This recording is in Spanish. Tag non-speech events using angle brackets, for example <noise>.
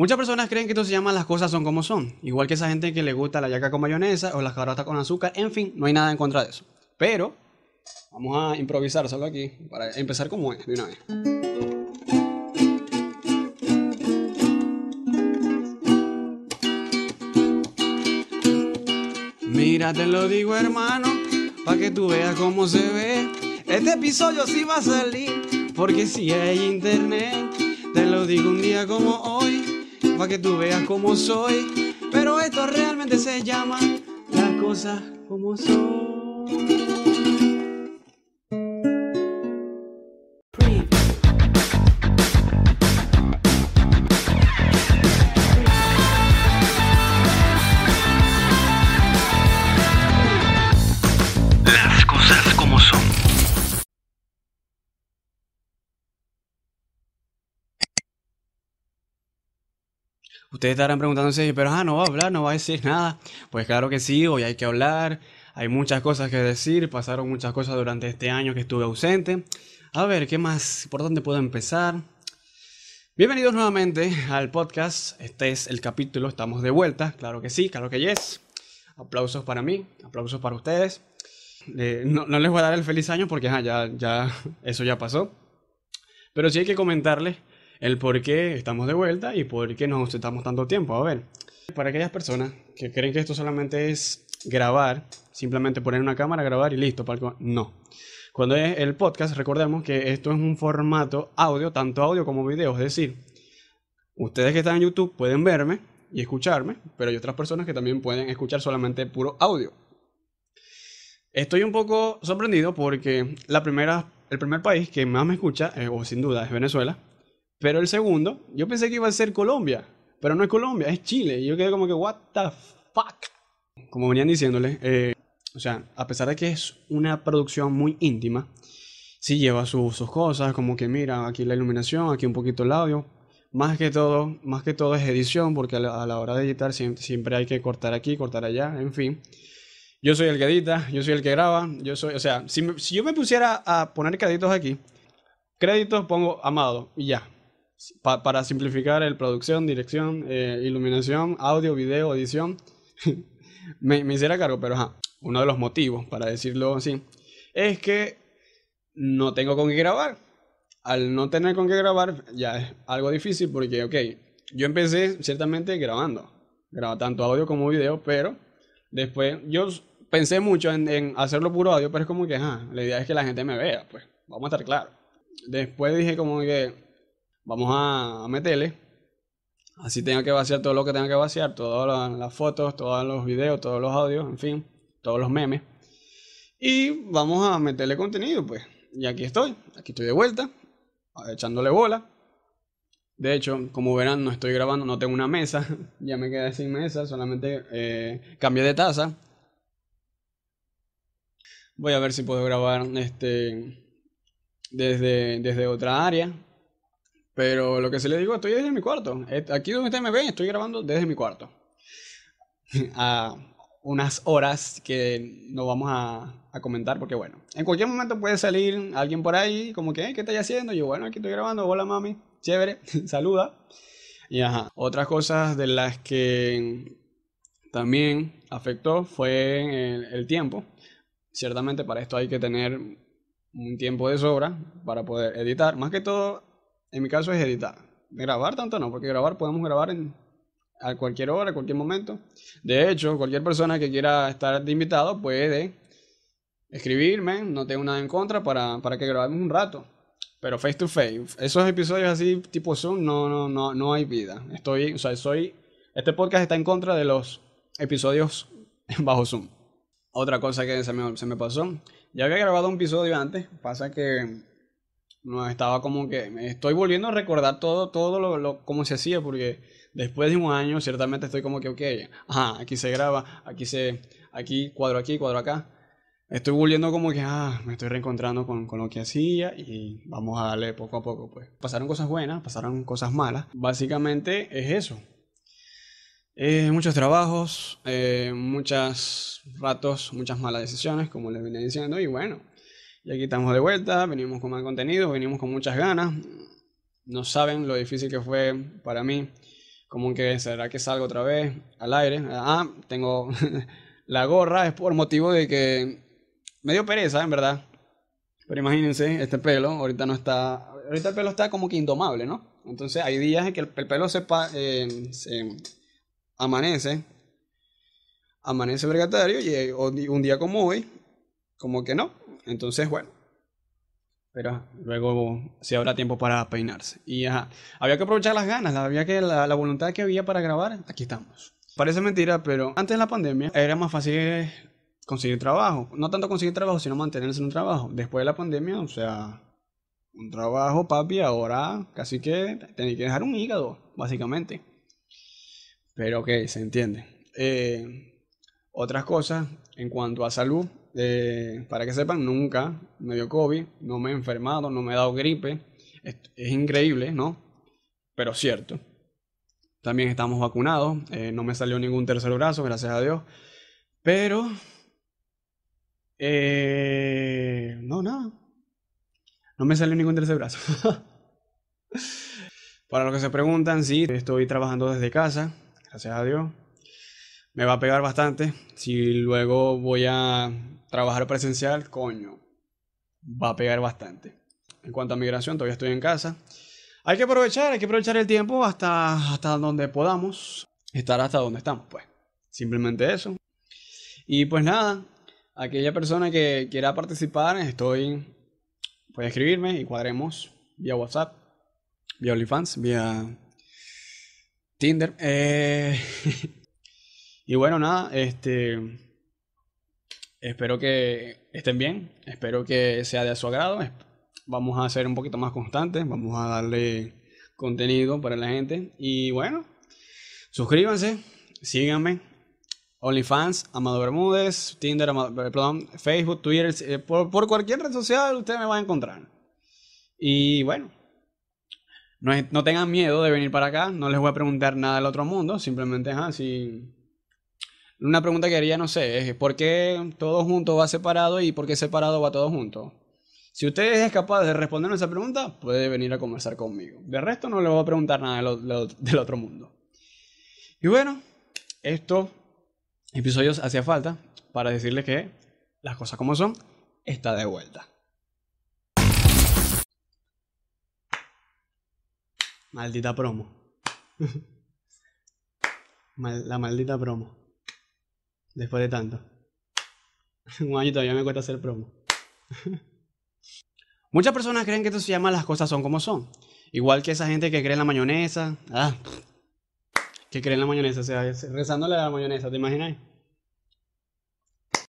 Muchas personas creen que esto se llama las cosas son como son, igual que esa gente que le gusta la yaca con mayonesa o las carotas con azúcar, en fin, no hay nada en contra de eso. Pero vamos a improvisar solo aquí para empezar como es de una vez. Mira, te lo digo hermano, para que tú veas cómo se ve. Este episodio sí va a salir, porque si hay internet, te lo digo un día como hoy para que tú veas cómo soy. Pero esto realmente se llama las cosas como son. Ustedes estarán preguntándose, pero ah, no va a hablar, no va a decir nada. Pues claro que sí, hoy hay que hablar. Hay muchas cosas que decir, pasaron muchas cosas durante este año que estuve ausente. A ver, ¿qué más? ¿Por dónde puedo empezar? Bienvenidos nuevamente al podcast. Este es el capítulo, estamos de vuelta. Claro que sí, claro que yes. Aplausos para mí, aplausos para ustedes. Eh, no, no les voy a dar el feliz año porque ajá, ya, ya, eso ya pasó. Pero sí hay que comentarles el por qué estamos de vuelta y por qué nos ausentamos tanto tiempo. A ver, para aquellas personas que creen que esto solamente es grabar, simplemente poner una cámara, grabar y listo, palco. no. Cuando es el podcast, recordemos que esto es un formato audio, tanto audio como video, es decir, ustedes que están en YouTube pueden verme y escucharme, pero hay otras personas que también pueden escuchar solamente puro audio. Estoy un poco sorprendido porque la primera, el primer país que más me escucha, eh, o sin duda, es Venezuela. Pero el segundo, yo pensé que iba a ser Colombia, pero no es Colombia, es Chile. Y yo quedé como que, what the fuck. Como venían diciéndole, eh, o sea, a pesar de que es una producción muy íntima, sí lleva sus cosas, como que mira, aquí la iluminación, aquí un poquito el audio. Más que todo, más que todo es edición, porque a la, hora de editar siempre, hay que cortar aquí, cortar allá, en fin. Yo soy el que edita, yo soy el que graba, yo soy, o sea, si, si yo me pusiera a poner créditos aquí, créditos pongo Amado y ya. Pa- para simplificar el producción, dirección, eh, iluminación, audio, video, edición, <laughs> me, me hiciera cargo, pero ajá, uno de los motivos, para decirlo así, es que no tengo con qué grabar. Al no tener con qué grabar, ya es algo difícil porque, ok, yo empecé ciertamente grabando, grabo tanto audio como video, pero después yo pensé mucho en, en hacerlo puro audio, pero es como que, ajá, la idea es que la gente me vea, pues, vamos a estar claros. Después dije como que vamos a, meterle, así tenga que vaciar todo lo que tenga que vaciar, todas la- las fotos, todos los videos, todos los audios, en fin, todos los memes. Y vamos a meterle contenido, pues. Y aquí estoy, aquí estoy de vuelta, echándole bola. De hecho, como verán, no estoy grabando, no tengo una mesa, <laughs> ya me quedé sin mesa, solamente eh, cambié de taza. Voy a ver si puedo grabar este desde, desde otra área. Pero lo que se le digo, estoy desde mi cuarto. Aquí donde ustedes me ven, estoy grabando desde mi cuarto. <laughs> A unas horas que no vamos a, comentar porque bueno, en cualquier momento puede salir alguien por ahí como que, "Hey, ¿qué estáis haciendo? Yo, bueno, aquí estoy grabando, hola mami, chévere, <laughs> saluda. Y ajá, otras cosas de las que también afectó fue el, el tiempo. Ciertamente para esto hay que tener un tiempo de sobra para poder editar. Más que todo, en mi caso es editar. Grabar tanto no, porque grabar podemos grabar a cualquier hora, a cualquier momento. De hecho, cualquier persona que quiera estar de invitado puede escribirme, no tengo nada en contra para, para que grabemos un rato. Pero face to face, esos episodios así tipo Zoom, no, no, no, no hay vida. Estoy, o sea, soy, este podcast está en contra de los episodios <laughs> bajo Zoom. Otra cosa que se me, se me pasó, ya había grabado un episodio antes, pasa que no estaba como que estoy volviendo a recordar todo, todo lo, lo cómo se hacía, porque después de un año ciertamente estoy como que, ok, ajá, aquí se graba, aquí se, aquí cuadro aquí, cuadro acá. Estoy volviendo como que, ah, me estoy reencontrando con, con lo que hacía y vamos a darle poco a poco, pues. Pasaron cosas buenas, pasaron cosas malas. Básicamente es eso. Eh, muchos trabajos, eh, muchos ratos, muchas malas decisiones, como les venía diciendo, y bueno, y aquí estamos de vuelta, venimos con más contenido, venimos con muchas ganas. No saben lo difícil que fue para mí Como que, ¿será que salgo otra vez al aire? Ah, tengo <laughs> la gorra, es por motivo de que me dio pereza, en verdad. Pero imagínense, este pelo, ahorita no está, ahorita el pelo está como que indomable, ¿no? Entonces hay días en que el, pelo se, eh, se amanece, amanece vergatario y un día como hoy, como que no. Entonces, bueno, pero luego sí habrá tiempo para peinarse. Y había que aprovechar las ganas, había que la, voluntad que había para grabar, aquí estamos. Parece mentira, pero antes de la pandemia era más fácil conseguir trabajo. No tanto conseguir trabajo, sino mantenerse en un trabajo. Después de la pandemia, o sea, un trabajo, papi, ahora casi que tenéis que dejar un hígado, básicamente. Pero ok, se entiende. Eh, otras cosas en cuanto a salud, eh, para que sepan, nunca me dio COVID, no me he enfermado, no me he dado gripe. Es, increíble, ¿no? Pero cierto. También estamos vacunados, eh, no me salió ningún tercer brazo, gracias a Dios. Pero... Eh, no, nada. No me salió ningún tercer brazo. <laughs> Para los que se preguntan, sí, estoy trabajando desde casa, gracias a Dios. Me va a pegar bastante. Si luego voy a trabajar presencial, coño, va a pegar bastante. En cuanto a migración, todavía estoy en casa. Hay que aprovechar, hay que aprovechar el tiempo hasta, hasta donde podamos. Estar hasta donde estamos, pues. Simplemente eso. Y pues nada, aquella persona que quiera participar, estoy. Puede escribirme y cuadremos vía WhatsApp, vía OnlyFans, vía Tinder. Eh, <laughs> y bueno, nada, este. Espero que estén bien, espero que sea de su agrado. Vamos a ser un poquito más constantes, vamos a darle contenido para la gente. Y bueno, suscríbanse, síganme. OnlyFans, Amado Bermúdez, Tinder, eh, perdón, Facebook, Twitter, eh, por, cualquier red social usted me va a encontrar. Y bueno, no, tengan miedo de venir para acá, no les voy a preguntar nada del otro mundo, simplemente así una pregunta que haría, no sé, es ¿por qué todo junto va separado y por qué separado va todo junto? Si usted es capaz de responder esa pregunta, puede venir a conversar conmigo. De resto, no le voy a preguntar nada del otro mundo. Y bueno, estos episodios hacía falta para decirles que las cosas como son, está de vuelta. Maldita promo. <laughs> la maldita promo. Después de tanto. <laughs> Un año todavía me cuesta hacer promo. <laughs> Muchas personas creen que esto se llama las cosas son como son. Igual que esa gente que cree en la mayonesa. Ah, que cree en la mayonesa. O sea, rezándole a la mayonesa, ¿te imaginas?